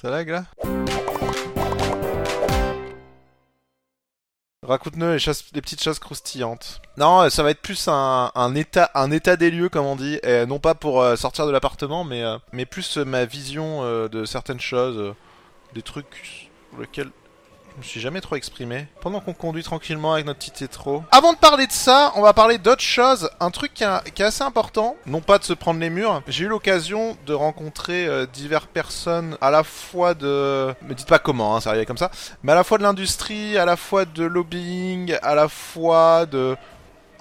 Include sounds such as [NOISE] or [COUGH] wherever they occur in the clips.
Ça lag là? Raconte-nous les, les petites choses croustillantes. Non, euh, ça va être plus un, état, un état des lieux, comme on dit, et non pas pour euh, sortir de l'appartement, mais, euh, mais plus euh, ma vision euh, de certaines choses, euh, des trucs sur lesquels je me suis jamais trop exprimé. Pendant qu'on conduit tranquillement avec notre petit tétro. Avant de parler de ça, on va parler d'autre chose. Un truc qui, est- qui est assez important, non pas de se prendre les murs. J'ai eu l'occasion de rencontrer euh, diverses personnes, à la fois de... Me dites pas comment, hein, ça arrivait comme ça mais à la fois de l'industrie, à la fois de lobbying, à la fois de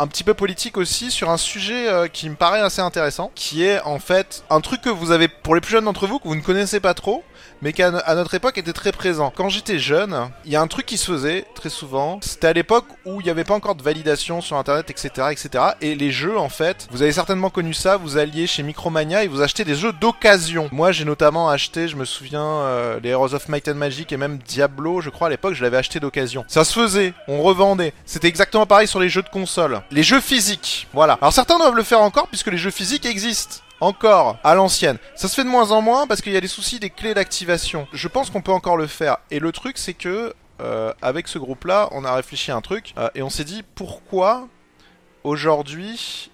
un petit peu politique aussi sur un sujet euh, qui me paraît assez intéressant, qui est en fait un truc que vous avez pour les plus jeunes d'entre vous que vous ne connaissez pas trop, mais qui à notre époque était très présent. Quand j'étais jeune, il y a un truc qui se faisait très souvent. C'était à l'époque où il n'y avait pas encore de validation sur Internet, etc., etc. Et les jeux, en fait, vous avez certainement connu ça. Vous alliez chez Micromania et vous achetez des jeux d'occasion. Moi, j'ai notamment acheté, je me souviens, euh, les Heroes of Might and Magic et même Diablo. Je crois à l'époque, je l'avais acheté d'occasion. Ça se faisait, on revendait. C'était exactement pareil sur les jeux de console. Les jeux physiques, voilà. Alors certains doivent le faire encore puisque les jeux physiques existent. Encore, à l'ancienne. Ça se fait de moins en moins parce qu'il y a des soucis des clés d'activation. Je pense qu'on peut encore le faire. Et le truc, c'est que, euh, avec ce groupe-là, on a réfléchi à un truc euh, et on s'est dit pourquoi aujourd'hui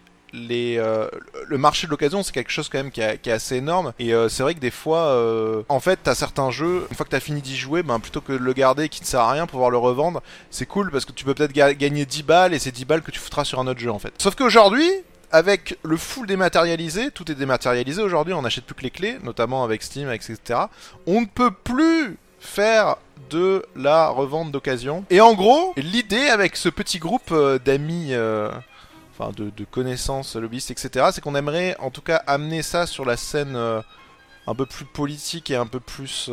euh, le marché de l'occasion c'est quelque chose quand même qui, est- assez énorme et euh, c'est vrai que des fois en fait t'as certains jeux une fois que t'as fini d'y jouer ben plutôt que de le garder qui ne sert à rien pour pouvoir le revendre c'est cool parce que tu peux peut-être ga- gagner 10 balles et c'est 10 balles que tu foutras sur un autre jeu en fait sauf qu'aujourd'hui avec le full dématérialisé, tout est dématérialisé aujourd'hui, on n'achète plus que les clés, notamment avec Steam, etc. On ne peut plus faire de la revente d'occasion. Et en gros, l'idée avec ce petit groupe euh, d'amis, euh, enfin de, connaissances lobbyistes, etc., c'est qu'on aimerait en tout cas amener ça sur la scène euh, un peu plus politique et un peu plus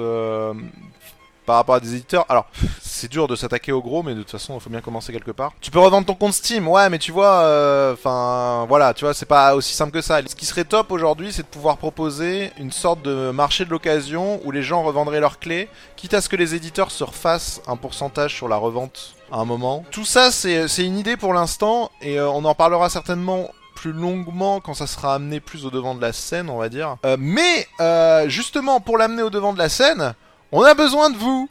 par rapport à des éditeurs. Alors, c'est dur de s'attaquer au gros, mais de toute façon, il faut bien commencer quelque part. Tu peux revendre ton compte Steam, ouais, mais tu vois, enfin, voilà, tu vois, c'est pas aussi simple que ça. Ce qui serait top aujourd'hui, c'est de pouvoir proposer une sorte de marché de l'occasion où les gens revendraient leurs clés, quitte à ce que les éditeurs se refassent un pourcentage sur la revente à un moment. Tout ça, c'est c'est une idée pour l'instant, et euh, on en parlera certainement plus longuement quand ça sera amené plus au devant de la scène, on va dire. Euh, mais euh, justement, pour l'amener au devant de la scène, on a besoin de vous.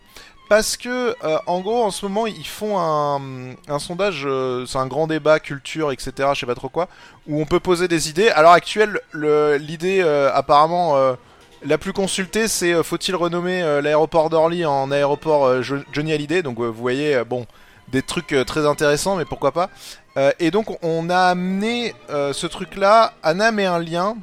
Parce que, euh, en gros, en ce moment, ils font un, sondage, euh, c'est un grand débat, culture, etc., je sais pas trop quoi, où on peut poser des idées. À l'heure actuelle, le- l'idée, euh, apparemment, la plus consultée, c'est faut-il renommer l'aéroport d'Orly en aéroport Jo- Johnny Hallyday? Donc, vous voyez, bon, des trucs très intéressants, mais pourquoi pas. Et donc, on a amené ce truc-là. Anna met un lien.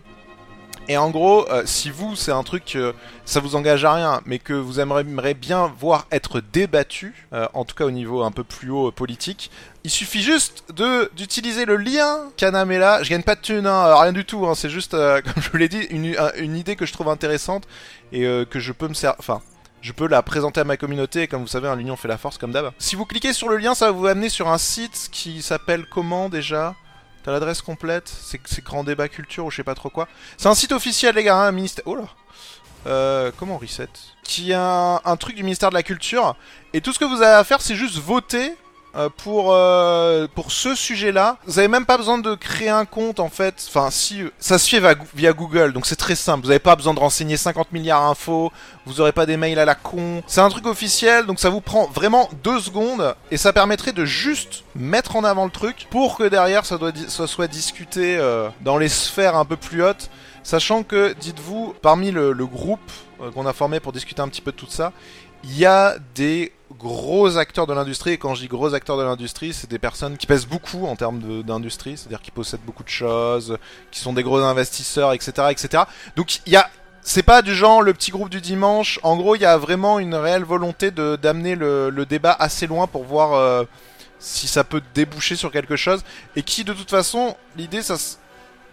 Et en gros, euh, si vous, c'est un truc, euh, ça vous engage à rien, mais que vous aimeriez bien voir être débattu, euh, en tout cas au niveau un peu plus haut politique, il suffit juste de d'utiliser le lien là. Je gagne pas de thunes, hein, rien du tout. Hein, c'est juste, [LAUGHS] comme je vous l'ai dit, une, un- une idée que je trouve intéressante et que je peux me servir. Enfin, je peux la présenter à ma communauté. Et comme vous savez, hein, l'union fait la force, comme d'hab. Si vous cliquez sur le lien, ça va vous amener sur un site qui s'appelle comment déjà? T'as l'adresse complète C'est Grand Débat Culture ou je sais pas trop quoi. C'est un site officiel, les gars, hein, un ministère. Oh là euh, comment on reset? Qui a un, truc du ministère de la Culture. Et tout ce que vous avez à faire, c'est juste voter pour, euh, pour ce sujet-là. Vous avez même pas besoin de créer un compte, en fait. Enfin, si, euh, ça se fait via Google, donc c'est très simple. Vous n'avez pas besoin de renseigner 50 milliards d'infos. Vous aurez pas des mails à la con. C'est un truc officiel, donc ça vous prend vraiment deux secondes. Et ça permettrait de juste mettre en avant le truc pour que derrière, ça, doit, ça soit discuté euh, dans les sphères un peu plus hautes. Sachant que, dites-vous, parmi le, groupe euh, qu'on a formé pour discuter un petit peu de tout ça, il y a des gros acteurs de l'industrie. Et quand je dis gros acteurs de l'industrie, c'est des personnes qui pèsent beaucoup en termes d'industrie, c'est-à-dire qui possèdent beaucoup de choses, qui sont des gros investisseurs, etc., etc. Donc il y a c'est pas du genre le petit groupe du dimanche. En gros, il y a vraiment une réelle volonté de d'amener le, le débat assez loin pour voir euh, si ça peut déboucher sur quelque chose. Et qui, de toute façon, l'idée, ça,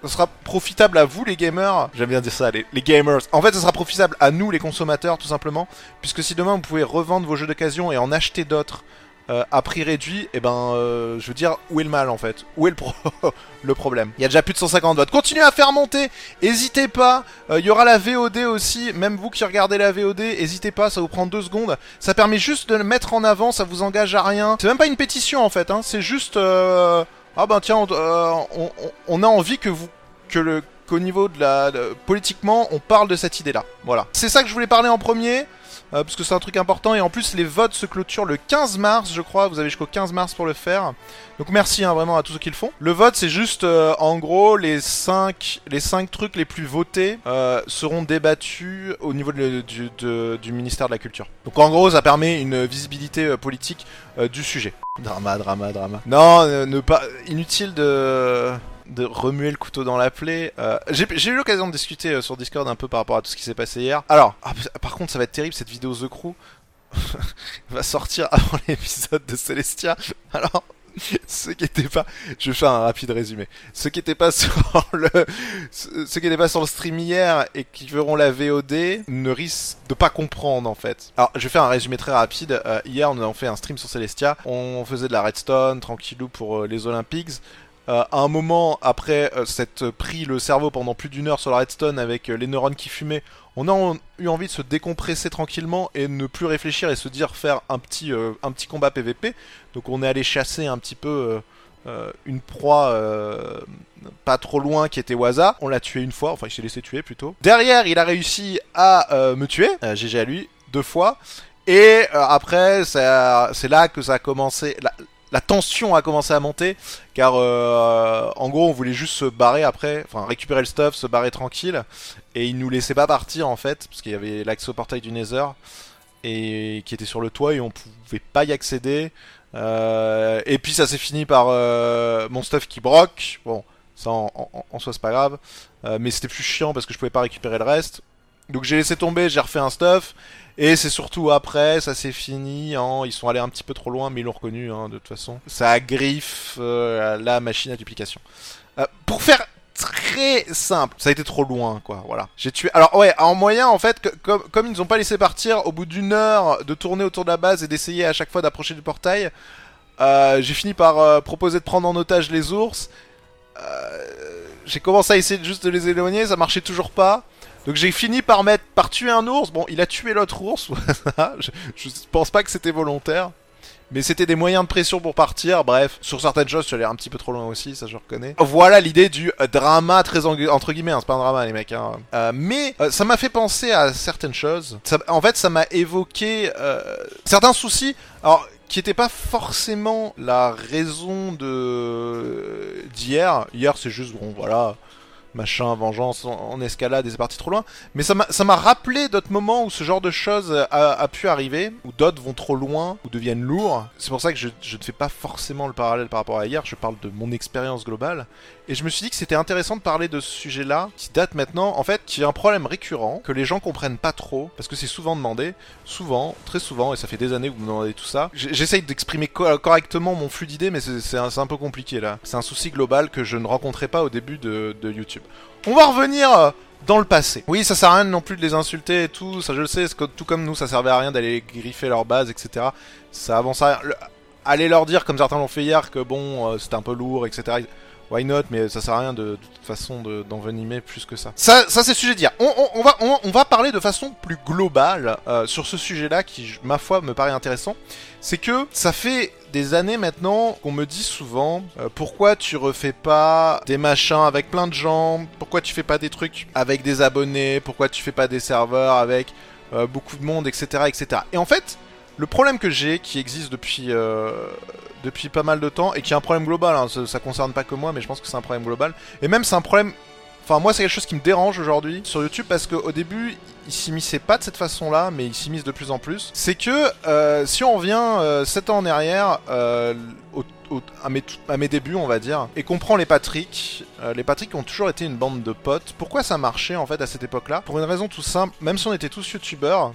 ça sera profitable à vous, les gamers. J'aime bien dire ça, les, gamers. En fait, ça sera profitable à nous, les consommateurs, tout simplement. Puisque si demain vous pouvez revendre vos jeux d'occasion et en acheter d'autres euh, à prix réduit, et ben, euh, je veux dire, où est le mal en fait? Où est le, pro [LAUGHS] le problème? Il y a déjà plus de 150 votes. Continuez à faire monter, hésitez pas. Euh, Il y aura la VOD aussi. Même vous qui regardez la VOD, hésitez pas, ça vous prend deux secondes. Ça permet juste de le mettre en avant, ça vous engage à rien. C'est même pas une pétition en fait, hein. c'est juste. Ah ben tiens, on, euh, on- a envie que vous que le qu'au niveau de la... politiquement, on parle de cette idée-là. Voilà. C'est ça que je voulais parler en premier. Euh, parce que c'est un truc important et en plus les votes se clôturent le 15 mars je crois, vous avez jusqu'au 15 mars pour le faire. Donc merci hein, vraiment à tous ceux qui le font. Le vote c'est juste euh, en gros les 5 les cinq trucs les plus votés euh, seront débattus au niveau de- du, du ministère de la Culture. Donc en gros ça permet une visibilité politique du sujet. Drama, drama, drama. Non, ne pas inutile de de remuer le couteau dans la plaie. Euh, j'ai j'ai eu l'occasion de discuter euh, sur Discord un peu par rapport à tout ce qui s'est passé hier. Alors, ah, par contre, ça va être terrible cette vidéo The Crew [LAUGHS] va sortir avant [LAUGHS] l'épisode de Celestia. Alors, ceux qui étaient pas, je vais faire un rapide résumé. Ceux qui étaient pas [LAUGHS] sur le, ceux qui étaient pas sur le stream hier et qui verront la VOD ne risquent de pas comprendre en fait. Alors, je vais faire un résumé très rapide. Euh, hier, on a fait un stream sur Celestia. On faisait de la redstone tranquillou pour euh, les Olympics. Euh, à un moment après euh, s'être pris le cerveau pendant plus d'une heure sur la redstone avec euh, les neurones qui fumaient, on a eu envie de se décompresser tranquillement et ne plus réfléchir et se dire faire un petit, euh, un petit combat PVP. Donc on est allé chasser un petit peu euh, euh, une proie euh, pas trop loin qui était Waza. On l'a tué une fois, enfin il s'est laissé tuer plutôt. Derrière il a réussi à euh, me tuer, euh, GG à lui, deux fois. Et euh, après c'est là que ça a commencé... la tension a commencé à monter car euh, en gros on voulait juste se barrer après, enfin récupérer le stuff, se barrer tranquille, et il nous laissait pas partir en fait, parce qu'il y avait l'accès au portail du Nether, et qui était sur le toit et on pouvait pas y accéder. Euh, et puis ça s'est fini par euh, mon stuff qui broque, bon ça en, soi c'est pas grave, mais c'était plus chiant parce que je pouvais pas récupérer le reste. Donc j'ai laissé tomber, j'ai refait un stuff, et c'est surtout après, ça s'est fini. Ils sont allés un petit peu trop loin, mais ils l'ont reconnu, hein, de toute façon. Ça agriffe euh, la machine à duplication. Euh, pour faire très simple, ça a été trop loin, quoi, voilà. J'ai tué... Alors ouais, en moyen, en fait, comme, comme ils nous ont pas laissé partir, au bout d'une heure de tourner autour de la base et d'essayer à chaque fois d'approcher du portail, euh, j'ai fini par proposer de prendre en otage les ours. J'ai commencé à essayer juste de les éloigner, ça marchait toujours pas. Donc j'ai fini par mettre, par tuer un ours. Bon, il a tué l'autre ours. [LAUGHS] je, pense pas que c'était volontaire. Mais c'était des moyens de pression pour partir. Bref, sur certaines choses, suis allé un petit peu trop loin aussi, ça je reconnais. Voilà l'idée du euh, drama très en- entre guillemets. hein, c'est pas un drama les mecs. Hein. Euh, mais euh, ça m'a fait penser à certaines choses. En fait, ça m'a évoqué certains soucis. Alors qui n'était pas forcément la raison de d'hier. Hier, c'est juste bon, voilà, machin, vengeance, en, escalade et c'est parti trop loin. Mais ça m'a rappelé d'autres moments où ce genre de choses a, pu arriver, où d'autres vont trop loin, ou deviennent lourds. C'est pour ça que je, je ne fais pas forcément le parallèle par rapport à hier, je parle de mon expérience globale. Et je me suis dit que c'était intéressant de parler de ce sujet-là, qui date maintenant, en fait, qui est un problème récurrent, que les gens comprennent pas trop, parce que c'est souvent demandé, souvent, très souvent, et ça fait des années que vous me demandez tout ça. J'essaye d'exprimer co- correctement mon flux d'idées, mais c'est un, un peu compliqué là. C'est un souci global que je ne rencontrais pas au début de YouTube. On va revenir euh, dans le passé. Oui, ça sert à rien non plus de les insulter et tout, ça je le sais, tout comme nous, ça servait à rien d'aller griffer leur base, etc. Ça avance à rien. Le- Allez leur dire, comme certains l'ont fait hier, que bon, euh, c'était un peu lourd, etc. Why not Mais ça sert à rien de, de toute façon de- d'envenimer plus que ça. Ça, ça c'est sujet d'hier. On, on, va, on, va parler de façon plus globale euh, sur ce sujet-là qui, ma foi, me paraît intéressant. C'est que ça fait des années maintenant qu'on me dit souvent euh, pourquoi tu refais pas des machins avec plein de gens, pourquoi tu fais pas des trucs avec des abonnés, pourquoi tu fais pas des serveurs avec euh, beaucoup de monde, etc., etc. Et en fait, le problème que j'ai, qui existe depuis depuis pas mal de temps et qui est un problème global. Hein, ça, ça concerne pas que moi, mais je pense que c'est un problème global. Et même c'est un problème. Enfin, moi, c'est quelque chose qui me dérange aujourd'hui sur YouTube parce qu'au début, ils s'immisçaient pas de cette façon-là, mais ils s'immiscent de plus en plus. C'est que euh, si on revient euh, 7 ans en arrière, euh, à mes débuts, on va dire, et qu'on prend les Patrick, euh, les Patrick ont toujours été une bande de potes. Pourquoi ça marchait en fait à cette époque-là? Pour une raison tout simple, même si on était tous youtubeurs,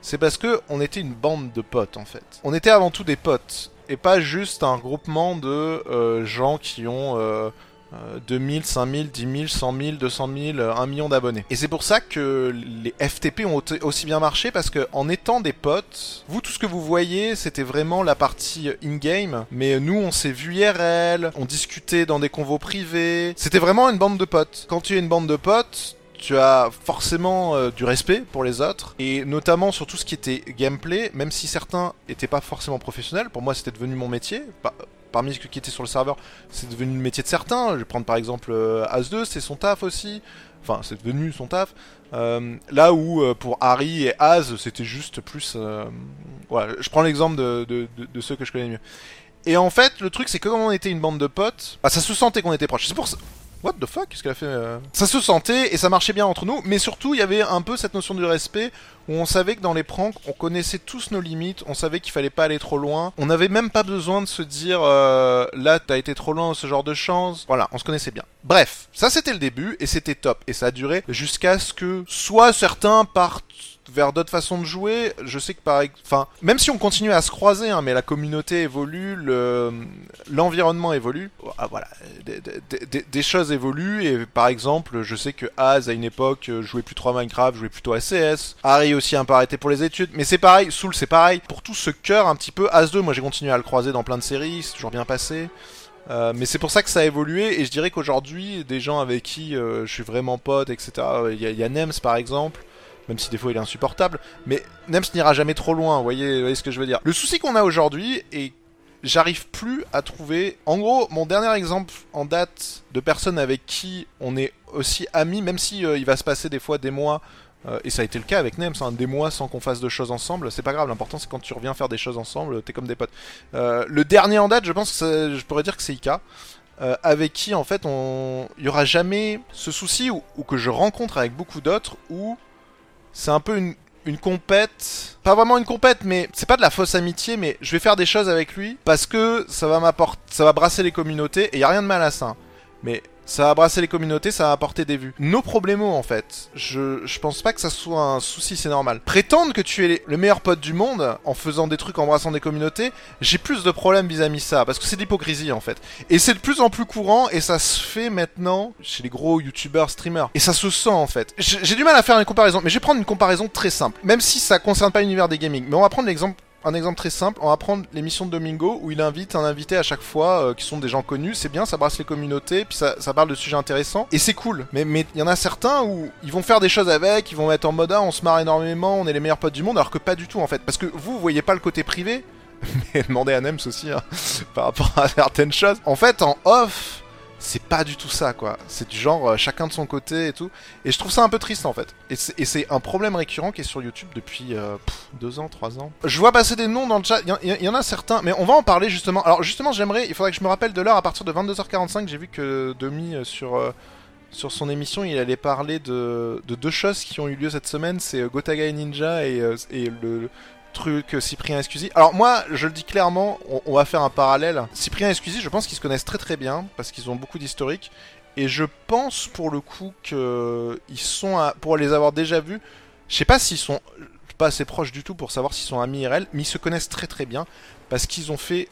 c'est parce que on était une bande de potes en fait. On était avant tout des potes et pas juste un groupement de euh, gens qui ont euh, euh, 2000, 5000, 10 000, 100 000, 200 000, euh, 1 million d'abonnés. Et c'est pour ça que les FTP ont au- aussi bien marché parce que en étant des potes, vous tout ce que vous voyez, c'était vraiment la partie in-game, mais nous on s'est vu IRL, on discutait dans des convos privés. C'était vraiment une bande de potes. Quand tu es une bande de potes, tu as forcément euh, du respect pour les autres, et notamment sur tout ce qui était gameplay, même si certains étaient pas forcément professionnels, pour moi c'était devenu mon métier, parmi ceux qui étaient sur le serveur, c'est devenu le métier de certains. Je vais prendre par exemple euh, As2, c'est son taf aussi. Enfin, c'est devenu son taf. Euh, là où euh, pour Harry et Az, c'était juste plus. voilà, je prends l'exemple de ceux que je connais mieux. Et en fait, le truc, c'est que comme on était une bande de potes, bah, ça se sentait qu'on était proches. C'est pour ça. What the fuck Qu'est-ce qu'elle a fait euh? Ça se sentait et ça marchait bien entre nous, mais surtout il y avait un peu cette notion du respect où on savait que dans les pranks, on connaissait tous nos limites, on savait qu'il fallait pas aller trop loin, on n'avait même pas besoin de se dire euh, là t'as été trop loin, ce genre de chance. Voilà, on se connaissait bien. Bref, ça c'était le début et c'était top et ça a duré jusqu'à ce que soit certains partent vers d'autres façons de jouer. Je sais que par enfin, même si on continue à se croiser, hein, mais la communauté évolue, le l'environnement évolue. Ah, voilà, des, choses évoluent et par exemple, je sais que Az à une époque jouait plus trop à Minecraft, jouait plutôt à CS. Harry aussi un peu arrêté pour les études, mais c'est pareil. Soul c'est pareil. Pour tout ce cœur un petit peu, Az 2, moi j'ai continué à le croiser dans plein de séries, c'est toujours bien passé. Euh, mais c'est pour ça que ça a évolué et je dirais qu'aujourd'hui, des gens avec qui euh, je suis vraiment pote, etc. Il y, a- il y a Nems par exemple, même si des fois il est insupportable, mais Nems n'ira jamais trop loin, vous voyez, vous voyez ce que je veux dire. Le souci qu'on a aujourd'hui est j'arrive plus à trouver. En gros, mon dernier exemple en date de personnes avec qui on est aussi amis, même si euh, il va se passer des fois des mois. Euh, et ça a été le cas avec Nems, hein, des mois sans qu'on fasse de choses ensemble, c'est pas grave, l'important c'est quand tu reviens faire des choses ensemble, t'es comme des potes. Euh, le dernier en date, je pense que je pourrais dire que c'est Ika, euh, avec qui en fait on... il y aura jamais ce souci ou, ou que je rencontre avec beaucoup d'autres où c'est un peu une, une compète, pas vraiment une compète, mais c'est pas de la fausse amitié, mais je vais faire des choses avec lui parce que ça va m'apporter, ça va brasser les communautés et y a rien de mal à ça. Mais ça va brasser les communautés, ça va apporter des vues. Nos problèmes en fait, je, je pense pas que ça soit un souci, c'est normal. Prétendre que tu es le meilleur pote du monde en faisant des trucs, en brassant des communautés, j'ai plus de problèmes vis-à-vis ça parce que c'est de l'hypocrisie en fait. Et c'est de plus en plus courant et ça se fait maintenant chez les gros youtubeurs, streamers. Et ça se sent en fait. J'ai du mal à faire une comparaison, mais je vais prendre une comparaison très simple. Même si ça concerne pas l'univers des gaming. Mais on va prendre l'exemple un exemple très simple, on va prendre l'émission de Domingo où il invite un invité à chaque fois euh, qui sont des gens connus, c'est bien, ça brasse les communautés, puis ça, parle de sujets intéressants, et c'est cool. Mais il y en a certains où ils vont faire des choses avec, ils vont être en mode ah, on se marre énormément, on est les meilleurs potes du monde, alors que pas du tout en fait. Parce que vous, vous voyez pas le côté privé, [LAUGHS] mais demandez à Nems aussi hein, [LAUGHS] par rapport à certaines choses. En fait, en off, c'est pas du tout ça quoi. C'est du genre euh, chacun de son côté et tout. Et je trouve ça un peu triste en fait. Et c'est- Et un problème récurrent qui est sur YouTube depuis euh, deux ans, trois ans. Je vois passer des noms dans le chat. Il y, en- a certains, mais on va en parler justement. Alors justement, j'aimerais, il faudrait que je me rappelle de l'heure à partir de 22h45. J'ai vu que Demi euh, sur son émission, il allait parler de, de deux choses qui ont eu lieu cette semaine. C'est Gotaga Ninja et, et le truc euh, Cyprien Escusi. Alors moi, je le dis clairement, on, va faire un parallèle. Cyprien et Escusi, je pense qu'ils se connaissent très très bien parce qu'ils ont beaucoup d'historique. Et je pense pour le coup que ils sont à- pour les avoir déjà vus. Je sais pas s'ils sont pas assez proches du tout pour savoir s'ils sont amis IRL, mais ils se connaissent très très bien parce qu'ils ont fait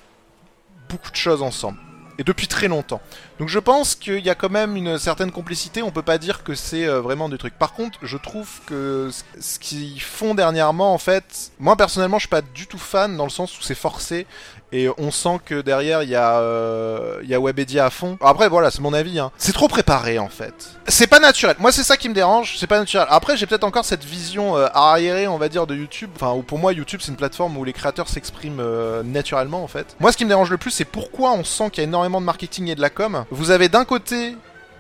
beaucoup de choses ensemble et depuis très longtemps. Donc je pense qu'il y a quand même une certaine complicité, on peut pas dire que c'est euh, vraiment des trucs. Par contre, je trouve que ce- qu'ils font dernièrement, en fait, moi personnellement, je suis pas du tout fan dans le sens où c'est forcé et on sent que derrière il y a euh, Webedia à fond. Après voilà, c'est mon avis hein. C'est trop préparé en fait. C'est pas naturel. Moi c'est ça qui me dérange, c'est pas naturel. Après, j'ai peut-être encore cette vision euh, arriérée, on va dire de YouTube, enfin où pour moi YouTube c'est une plateforme où les créateurs s'expriment euh, naturellement en fait. Moi ce qui me dérange le plus, c'est pourquoi on sent qu'il y a énormément de marketing et de la com. Vous avez d'un côté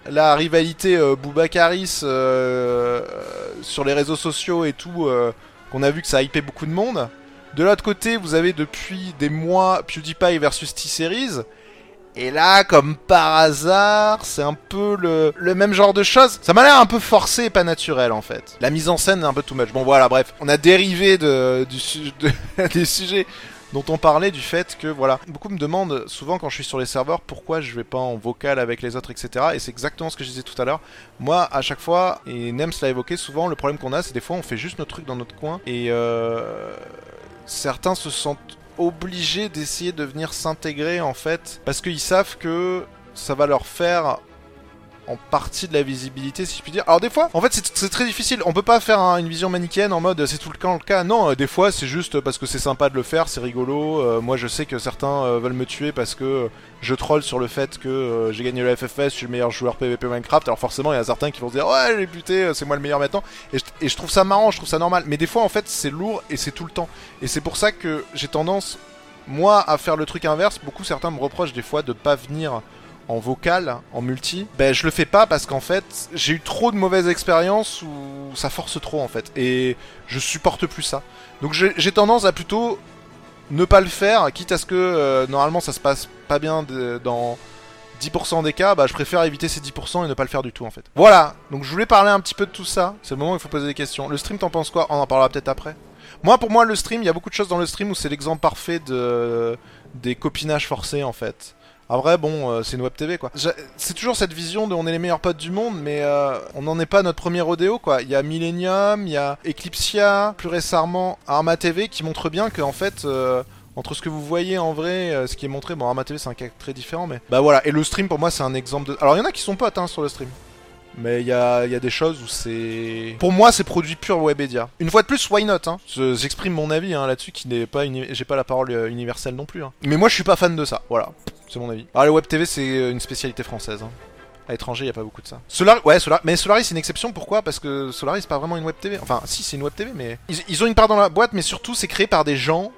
la rivalité euh, Boubacaris euh, sur les réseaux sociaux et tout, euh, qu'on a vu que ça hypé beaucoup de monde. De l'autre côté, vous avez depuis des mois PewDiePie versus T-Series. Et là, comme par hasard, c'est un peu le, le même genre de choses. Ça m'a l'air un peu forcé et pas naturel en fait. La mise en scène est un peu too much. Bon voilà, bref, on a dérivé de, du de- [LAUGHS] des sujets dont on parlait du fait que voilà, beaucoup me demandent souvent quand je suis sur les serveurs pourquoi je vais pas en vocal avec les autres, etc. Et c'est exactement ce que je disais tout à l'heure. Moi, à chaque fois, et Nems l'a évoqué, souvent le problème qu'on a, c'est des fois on fait juste notre truc dans notre coin et euh, certains se sentent obligés d'essayer de venir s'intégrer en fait parce qu'ils savent que ça va leur faire en partie de la visibilité si je puis dire. Alors des fois, en fait c'est très difficile, on peut pas faire un- une vision manichéenne en mode c'est tout le temps le cas. Non, euh, des fois c'est juste parce que c'est sympa de le faire, c'est rigolo. Euh, moi je sais que certains euh, veulent me tuer parce que je troll sur le fait que j'ai gagné le FFS, je suis le meilleur joueur PvP Minecraft. Alors forcément il y a certains qui vont se dire ouais j'ai buté, c'est moi le meilleur maintenant. Et je, et je trouve ça marrant, je trouve ça normal. Mais des fois en fait c'est lourd et c'est tout le temps. Et c'est pour ça que j'ai tendance moi à faire le truc inverse, beaucoup certains me reprochent des fois de pas venir en vocal, en multi, ben je le fais pas parce qu'en fait j'ai eu trop de mauvaises expériences où ça force trop en fait et je supporte plus ça. Donc j'ai tendance à plutôt ne pas le faire, quitte à ce que euh, normalement ça se passe pas bien dans 10% des cas, bah je préfère éviter ces 10% et ne pas le faire du tout en fait. Voilà, donc je voulais parler un petit peu de tout ça, c'est le moment où il faut poser des questions. Le stream t'en penses quoi? On en parlera peut-être après. Moi pour moi le stream, il y a beaucoup de choses dans le stream où c'est l'exemple parfait de des copinages forcés en fait. Ah vrai, bon, euh, c'est une web TV quoi. C'est toujours cette vision de on est les meilleurs potes du monde, mais euh, on n'en est pas notre premier rodéo quoi. Il y a Millennium, il y a Eclipsia, plus récemment Arma TV qui montre bien que en fait. Euh, entre ce que vous voyez en vrai, ce qui est montré, bon Arma TV c'est un cas très différent, mais bah voilà. Et le stream pour moi c'est un exemple de. Alors il y en a qui sont potes hein, sur le stream. Mais il y a, des choses où c'est... Pour moi, c'est produit pur Webedia. Une fois de plus, why not hein? J'exprime mon avis hein, là-dessus, qui n'est pas... J'ai pas la parole euh, universelle non plus. Hein. Mais moi, je suis pas fan de ça. Voilà, c'est mon avis. Alors, ah, le Web TV, c'est euh, une spécialité française. Hein. À l'étranger, il y a pas beaucoup de ça. Solar... Ouais, Solar... mais Solaris, c'est une exception. Pourquoi? Parce que Solaris, c'est pas vraiment une Web TV. Enfin, si, c'est une Web TV, mais... Ils, ont une part dans la boîte, mais surtout, c'est créé par des gens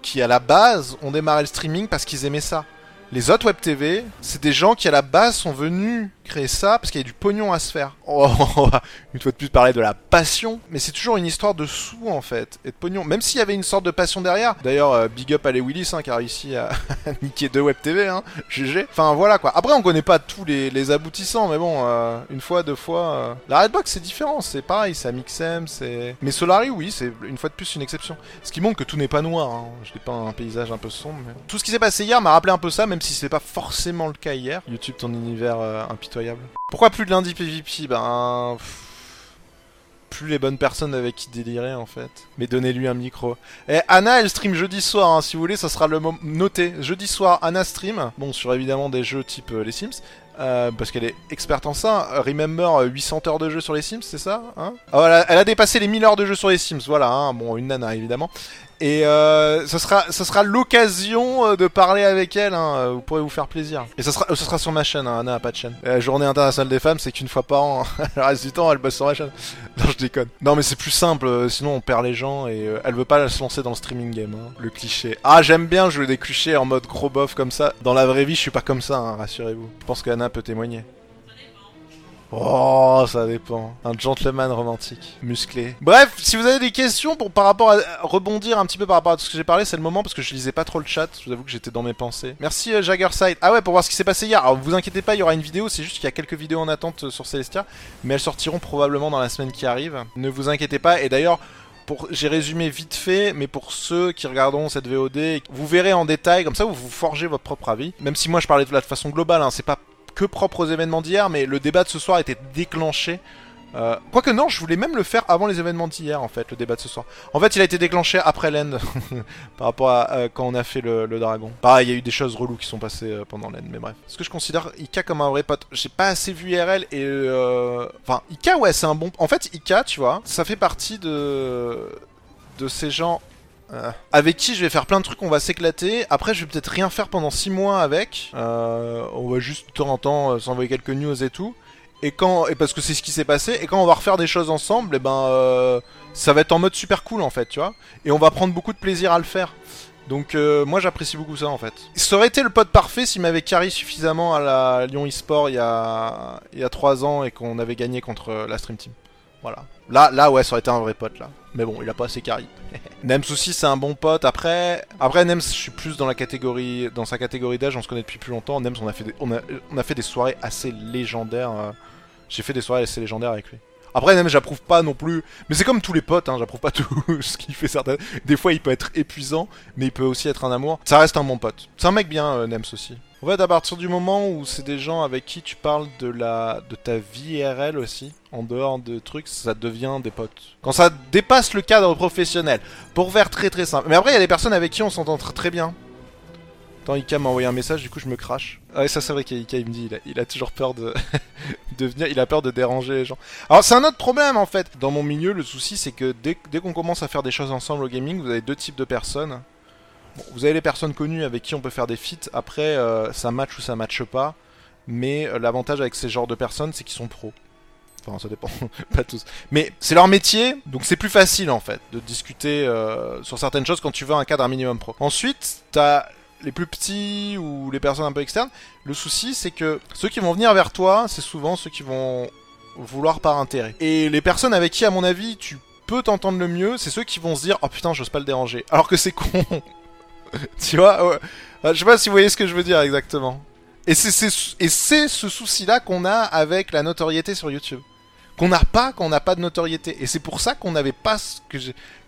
qui, à la base, ont démarré le streaming parce qu'ils aimaient ça. Les autres web TV, c'est des gens qui à la base sont venus créer ça parce qu'il y a du pognon à se faire. [LAUGHS] On va une fois de plus parler de la passion, mais c'est toujours une histoire de sous en fait et de pognon. Même s'il y avait une sorte de passion derrière. D'ailleurs, euh, big up à les Willis hein, qui a réussi à [LAUGHS] niquer deux web TV, hein, GG. Enfin voilà quoi. Après, on connaît pas tous les, aboutissants, mais bon, euh, une fois, deux fois. Euh, la Redbox c'est différent, c'est pareil, c'est Mixem, c'est. Mais Solari, oui, c'est une fois de plus une exception. Ce qui montre que tout n'est pas noir. Hein. Je pas un paysage un peu sombre. Tout ce qui s'est passé hier m'a rappelé un peu ça, même si c'est pas forcément le cas hier. YouTube, ton univers impitoyable. Pourquoi plus de lundi PVP Ben... plus les bonnes personnes avec qui délirer en fait. Mais donnez-lui un micro. Et eh, Anna elle stream jeudi soir, hein, si vous voulez, ça sera le moment... Noté, jeudi soir, Anna stream. Bon, sur évidemment des jeux type euh, les Sims. Euh, parce qu'elle est experte en ça. Remember 800 heures de jeu sur les Sims, c'est ça hein? Oh, elle, a, dépassé les 1000 heures de jeu sur les Sims, voilà. Hein bon, une nana évidemment. Et euh, ce sera, ce sera l'occasion euh, de parler avec elle. Hein, euh, vous pourrez vous faire plaisir. Et ce sera, ce sera sur ma chaîne. Hein, Anna a pas de chaîne. La journée internationale des femmes, c'est qu'une fois par an. [LAUGHS] le reste du temps, elle bosse sur ma chaîne. Non, je déconne. Non, mais c'est plus simple. Sinon, on perd les gens et elle veut pas se lancer dans le streaming game. Hein. Le cliché. Ah, j'aime bien jouer des clichés en mode gros bof comme ça. Dans la vraie vie, je suis pas comme ça. Hein, rassurez-vous. Je pense qu'Anna peut témoigner. Oh, ça dépend. Un gentleman romantique, musclé. Bref, si vous avez des questions pour par rapport à rebondir un petit peu par rapport à tout ce que j'ai parlé, c'est le moment parce que je lisais pas trop le chat. Je vous avoue que j'étais dans mes pensées. Merci euh, Jaggerside. Ah ouais, pour voir ce qui s'est passé hier. Alors vous inquiétez pas, il y aura une vidéo. C'est juste qu'il y a quelques vidéos en attente euh, sur Celestia, mais elles sortiront probablement dans la semaine qui arrive. Ne vous inquiétez pas. Et d'ailleurs. J'ai résumé vite fait, mais pour ceux qui regarderont cette VOD, vous verrez en détail, comme ça vous forgez votre propre avis. Même si moi je parlais de la façon globale, hein, c'est pas que propre aux événements d'hier, mais le débat de ce soir était déclenché. Euh, quoique non, je voulais même le faire avant les événements d'hier, en fait, le débat de ce soir. En fait, il a été déclenché après l'end, [LAUGHS] par rapport à euh, quand on a fait le, dragon. Pareil, il y a eu des choses reloues qui sont passées euh, pendant l'end, mais bref. Est-ce que je considère Ika comme un vrai pote J'ai pas assez vu IRL et... Enfin, Ika, ouais, c'est un bon... En fait, Ika, tu vois, ça fait partie de... de ces gens euh, avec qui je vais faire plein de trucs, on va s'éclater. Après, je vais peut-être rien faire pendant 6 mois avec. Euh, on va juste de temps en temps euh, s'envoyer quelques news et tout. Et quand, et parce que c'est ce qui s'est passé. Et quand on va refaire des choses ensemble, et eh ben, ça va être en mode super cool en fait, tu vois. Et on va prendre beaucoup de plaisir à le faire. Donc moi j'apprécie beaucoup ça en fait. Ça aurait été le pote parfait s'il m'avait carry suffisamment à la Lyon eSport il y a il y a 3 ans et qu'on avait gagné contre la Stream Team. Voilà. Là, là, ouais, ça aurait été un vrai pote, là. Mais bon, il a pas assez carry. [LAUGHS] Nems aussi, c'est un bon pote. Après, après Nems, je suis plus dans la catégorie, dans sa catégorie d'âge. On se connaît depuis plus longtemps. Nems, on a fait des, on a, on a fait des soirées assez légendaires. Euh. J'ai fait des soirées assez légendaires avec lui. Après, Nems, j'approuve pas non plus. Mais c'est comme tous les potes, hein, j'approuve pas [LAUGHS] tout ce qu'il fait certaines. Des fois, il peut être épuisant, mais il peut aussi être un amour. Ça reste un bon pote. C'est un mec bien, euh, Nems aussi. En fait, à partir du moment où c'est des gens avec qui tu parles de la de ta vie RL aussi, en dehors de trucs, ça devient des potes. Quand ça dépasse le cadre professionnel, pour faire très très simple. Mais après, il y a des personnes avec qui on s'entend très bien. Attends, Ika m'a envoyé un message, du coup je me crache. Ah ouais, ça c'est vrai qu'Ika il me dit, il a, toujours peur [LAUGHS] de... venir, il a peur de déranger les gens. Alors c'est un autre problème en fait. Dans mon milieu, le souci c'est que dès, dès qu'on commence à faire des choses ensemble au gaming, vous avez deux types de personnes vous avez les personnes connues avec qui on peut faire des feats. Après, euh, ça match ou ça matche pas. Mais euh, l'avantage avec ces genres de personnes, c'est qu'ils sont pros. Ça dépend, [LAUGHS] pas tous. Mais c'est leur métier, donc c'est plus facile en fait de discuter euh, sur certaines choses quand tu veux un cadre minimum pro. Ensuite, t'as les plus petits ou les personnes un peu externes. Le souci, c'est que ceux qui vont venir vers toi, c'est souvent ceux qui vont vouloir par intérêt. Et les personnes avec qui, à mon avis, tu peux t'entendre le mieux, c'est ceux qui vont se dire oh putain, j'ose pas le déranger. [LAUGHS] Alors que c'est con. [LAUGHS] tu vois ouais. Je sais pas si vous voyez ce que je veux dire exactement. Et c'est ce souci-là qu'on a avec la notoriété sur YouTube. Qu'on n'a pas qu'on n'a pas de notoriété. Et c'est pour ça qu'on n'avait pas ce que,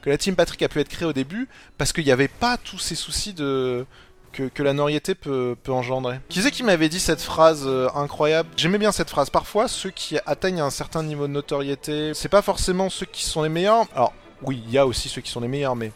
que la Team Patrick a pu être créée au début, parce qu'il n'y avait pas tous ces soucis de, que, la notoriété peut, engendrer. Qui c'est qui m'avait dit cette phrase euh, incroyable? J'aimais bien cette phrase. Parfois, ceux qui atteignent un certain niveau de notoriété, c'est pas forcément ceux qui sont les meilleurs. Alors, oui, il y a aussi ceux qui sont les meilleurs, mais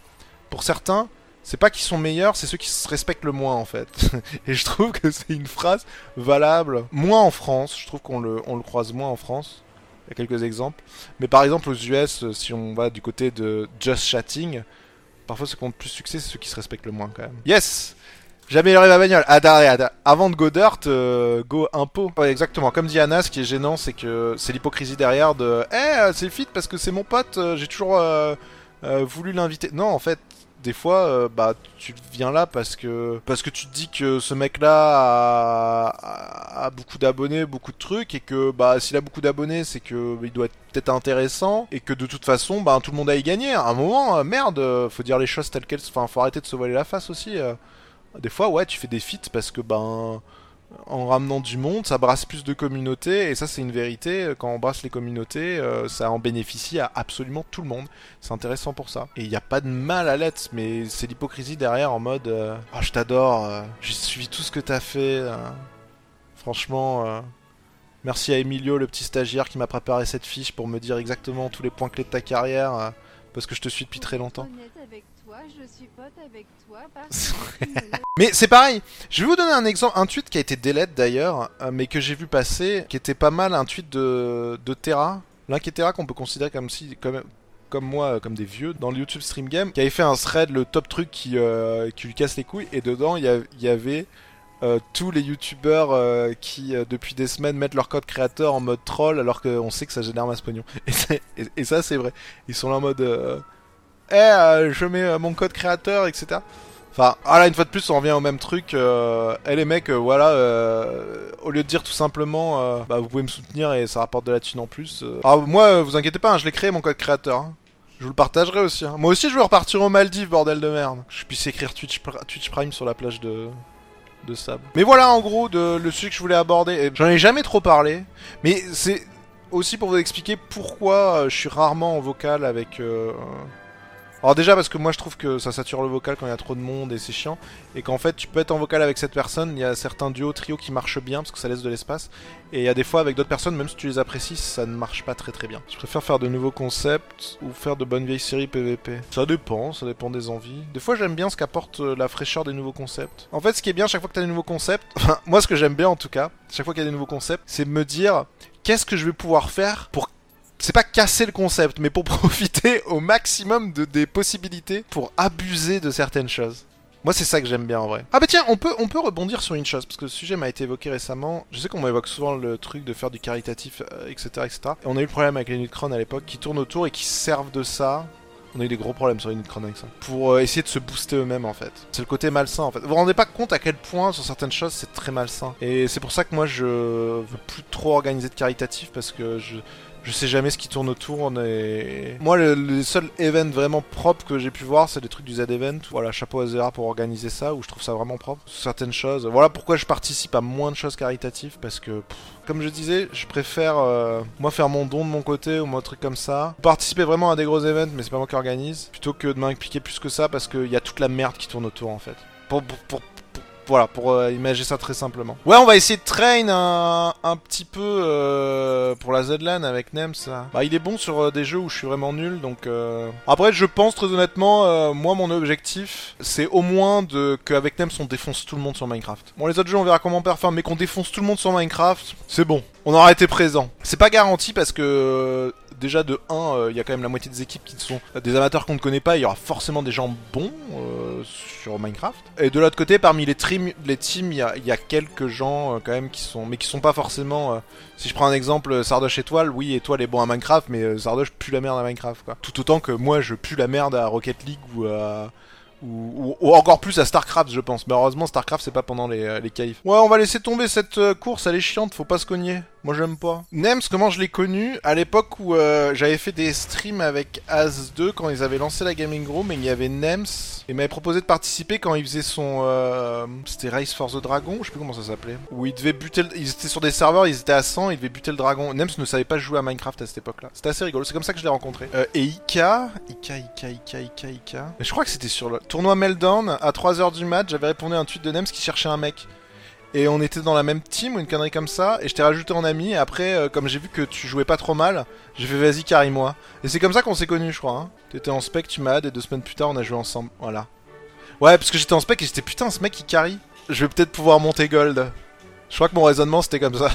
pour certains, c'est pas qu'ils sont meilleurs, c'est ceux qui se respectent le moins en fait. [LAUGHS] Et je trouve que c'est une phrase valable. Moins en France, je trouve qu'on on le croise moins en France. Il y a quelques exemples. Mais par exemple aux US, si on va du côté de Just Chatting, parfois ceux qui ont le plus succès, c'est ceux qui se respectent le moins quand même. Yes j'ai amélioré ma bagnole. Ada, Avant de go dirt, euh, go impôt. Exactement. Comme dit Anna, ce qui est gênant, c'est que c'est l'hypocrisie derrière de Eh, euh, c'est fit parce que c'est mon pote, euh, j'ai toujours voulu l'inviter. Non, en fait, des fois, bah, tu viens là parce que parce que tu te dis que ce mec-là a, beaucoup d'abonnés, beaucoup de trucs, et que bah s'il a beaucoup d'abonnés, c'est que il doit être peut-être intéressant, et que de toute façon, bah tout le monde a y gagné. À un moment, merde, faut dire les choses telles quelles. Enfin, faut arrêter de se voiler la face aussi. Des fois, ouais, tu fais des feats parce que, ben, en ramenant du monde, ça brasse plus de communautés, et ça, c'est une vérité. Quand on brasse les communautés, euh, ça en bénéficie à absolument tout le monde. C'est intéressant pour ça. Et il n'y a pas de mal à l'être, mais c'est l'hypocrisie derrière en mode euh, Oh, je t'adore, euh, j'ai suivi tout ce que t'as fait. Franchement. Merci à Emilio, le petit stagiaire qui m'a préparé cette fiche pour me dire exactement tous les points clés de ta carrière, parce que je te suis depuis très longtemps. [LAUGHS] mais c'est pareil. Je vais vous donner un exemple, un tweet qui a été delete d'ailleurs, euh, mais que j'ai vu passer, qui était pas mal, un tweet de, de Terra. L'un qui est Terra qu'on peut considérer comme si, comme, comme moi, comme des vieux, dans le YouTube Stream Game, qui avait fait un thread, le top truc qui, euh, qui lui casse les couilles, et dedans il y, avait euh, tous les youtubeurs qui depuis des semaines mettent leur code créateur en mode troll alors qu'on sait que ça génère masse pognon. [LAUGHS] Et, et ça c'est vrai. Ils sont là en mode eh, euh, je mets euh, mon code créateur, etc. Enfin, voilà, une fois de plus, on revient au même truc. Euh, eh les mecs, voilà, au lieu de dire tout simplement, bah vous pouvez me soutenir et ça rapporte de la thune en plus. Alors moi, vous inquiétez pas, hein, je l'ai créé mon code créateur. Hein. Je vous le partagerai aussi. Hein. Moi aussi, je veux repartir aux Maldives, bordel de merde. Je puisse écrire Twitch, Twitch Prime sur la plage de de sable. Mais voilà, en gros, de, le sujet que je voulais aborder. J'en ai jamais trop parlé, mais c'est aussi pour vous expliquer pourquoi je suis rarement en vocal avec alors déjà parce que moi je trouve que ça sature le vocal quand il y a trop de monde et c'est chiant. Et qu'en fait tu peux être en vocal avec cette personne, il y a certains duos, trios qui marchent bien parce que ça laisse de l'espace. Et il y a des fois avec d'autres personnes, même si tu les apprécies, ça ne marche pas très très bien. Je préfère faire de nouveaux concepts ou faire de bonnes vieilles séries PVP. Ça dépend, ça dépend des envies. Des fois j'aime bien ce qu'apporte euh, la fraîcheur des nouveaux concepts. En fait ce qui est bien chaque fois que tu as des nouveaux concepts, [LAUGHS] moi ce que j'aime bien en tout cas, chaque fois qu'il y a des nouveaux concepts, c'est me dire qu'est-ce que je vais pouvoir faire pour c'est pas casser le concept, mais pour [LAUGHS] profiter au maximum de, des possibilités pour abuser de certaines choses. Moi, c'est ça que j'aime bien en vrai. Ah bah tiens, on peut, on peut rebondir sur une chose, parce que le sujet m'a été évoqué récemment. Je sais qu'on m'évoque souvent le truc de faire du caritatif, etc., euh, etc. Et on a eu le problème avec les Nutcron à l'époque, qui tournent autour et qui servent de ça. On a eu des gros problèmes sur les Nutcron avec ça. Pour euh, essayer de se booster eux-mêmes, en fait. C'est le côté malsain, en fait. Vous vous rendez pas compte à quel point, sur certaines choses, c'est très malsain. Et c'est pour ça que moi, je veux plus trop organiser de caritatif, parce que je je sais jamais ce qui tourne autour. Et... Moi, le, seul event vraiment propre que j'ai pu voir, c'est des trucs du Z-Event. Voilà, chapeau à Zera pour organiser ça, où je trouve ça vraiment propre. Certaines choses. Voilà pourquoi je participe à moins de choses caritatives, parce que, comme je disais, je préfère, euh, moi, faire mon don de mon côté, ou mon truc comme ça. Participer vraiment à des gros events, mais c'est pas moi qui organise, plutôt que de m'impliquer plus que ça, parce qu'il y a toute la merde qui tourne autour, en fait. pour, pour, voilà, pour euh, imaginer ça très simplement. Ouais, on va essayer de train un, un petit peu euh, pour la Zlan avec Nems. Bah, il est bon sur euh, des jeux où je suis vraiment nul, donc... Après, je pense très honnêtement, moi, mon objectif, c'est au moins de qu'avec Nems, on défonce tout le monde sur Minecraft. Bon, les autres jeux, on verra comment on performe, mais qu'on défonce tout le monde sur Minecraft, c'est bon. On aura été présent. C'est pas garanti parce que déjà de 1, il y a quand même la moitié des équipes qui sont des amateurs qu'on ne connaît pas, il y aura forcément des gens bons sur Minecraft. Et de l'autre côté, parmi les, les teams, il y a, quelques gens euh, quand même qui sont, mais qui sont pas forcément. Euh, si je prends un exemple, Sardoche Étoile, oui, Étoile est bon à Minecraft, mais Sardoche pue la merde à Minecraft, quoi. Tout autant que moi, je pue la merde à Rocket League ou à ou, encore plus à StarCraft, je pense. Mais heureusement, StarCraft, c'est pas pendant les, euh, les. Ouais, on va laisser tomber cette euh, course, elle est chiante, faut pas se cogner. Moi, j'aime pas. Nems, comment je l'ai connu? À l'époque où euh, j'avais fait des streams avec As2 quand ils avaient lancé la Gaming Room, et il y avait Nems. Il m'avait proposé de participer quand il faisait son. C'était Race for the Dragon, je sais plus comment ça s'appelait. Où il devait buter. Ils étaient sur des serveurs, ils étaient à 100, il devait buter le dragon. Nems ne savait pas jouer à Minecraft à cette époque-là. C'était assez rigolo, c'est comme ça que je l'ai rencontré. et Ika. Ika, Ika, Ika, Ika, Ika. Je crois que c'était sur le tournoi Meltdown à 3h du match, j'avais répondu à un tweet de Nems qui cherchait un mec. Et on était dans la même team ou une connerie comme ça, et je t'ai rajouté en ami, et après, euh, comme j'ai vu que tu jouais pas trop mal, j'ai fait vas-y, carry-moi. Et c'est comme ça qu'on s'est connus, je crois. Hein. T'étais en spec, tu m'as et deux semaines plus tard, on a joué ensemble. Voilà. Ouais, parce que j'étais en spec et j'étais putain, ce mec qui carry. Je vais peut-être pouvoir monter gold. Je crois que mon raisonnement c'était comme ça.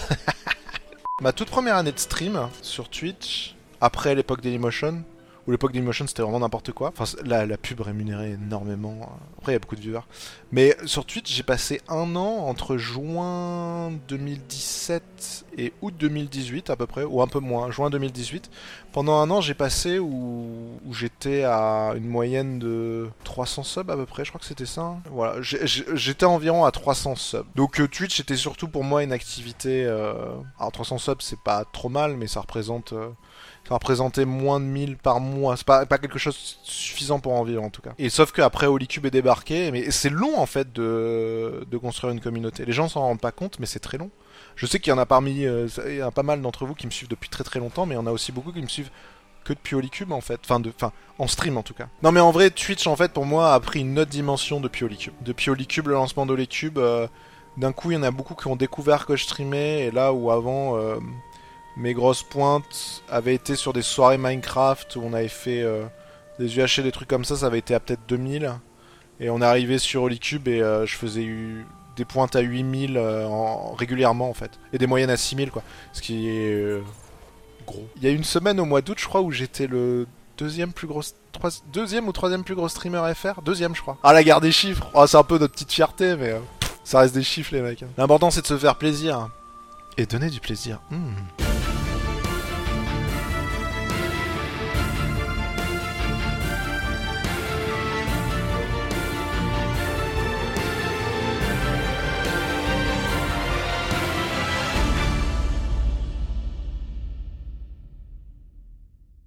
[LAUGHS] Ma toute première année de stream sur Twitch, après l'époque Dailymotion, ou l'époque d'Emotion c'était vraiment n'importe quoi. Enfin, la, la, pub rémunérait énormément. Après, il y a beaucoup de viewers. Mais sur Twitch, j'ai passé un an entre juin 2017 et août 2018 à peu près, ou un peu moins, juin 2018. Pendant un an, j'ai passé où, où j'étais à une moyenne de 300 subs à peu près, je crois que c'était ça. Hein. Voilà, j'étais environ à 300 subs. Donc euh, Twitch était surtout pour moi une activité... Euh... Alors 300 subs, c'est pas trop mal, mais ça représente... Euh, ça représentait moins de 1000 par mois. C'est pas, pas quelque chose suffisant pour en vivre en tout cas. Et sauf qu'après Holycube est débarqué, mais c'est long en fait de, de construire une communauté. Les gens s'en rendent pas compte, mais c'est très long. Je sais qu'il y en a parmi, euh, il y a pas mal d'entre vous qui me suivent depuis très très longtemps, mais il y en a aussi beaucoup qui me suivent que depuis Holycube en fait, enfin de, enfin en stream en tout cas. Non mais en vrai Twitch en fait pour moi a pris une autre dimension depuis Holycube. Depuis Holycube, le lancement d'Holycube, euh, d'un coup il y en a beaucoup qui ont découvert que je streamais et là où avant euh, mes grosses pointes avaient été sur des soirées Minecraft où on avait fait euh, des UHC, des trucs comme ça, ça avait été à peut-être 2000. Et on est arrivé sur Holycube et euh, je faisais des pointes à 8000 euh, en, régulièrement en fait. Et des moyennes à 6000 quoi. Ce qui est gros. Il y a une semaine au mois d'août je crois où j'étais le deuxième plus gros... deuxième ou troisième plus gros streamer FR Deuxième je crois. Ah la garde des chiffres oh, C'est un peu notre petite fierté mais ça reste des chiffres les mecs. L'important c'est de se faire plaisir. Et donner du plaisir. Hmm.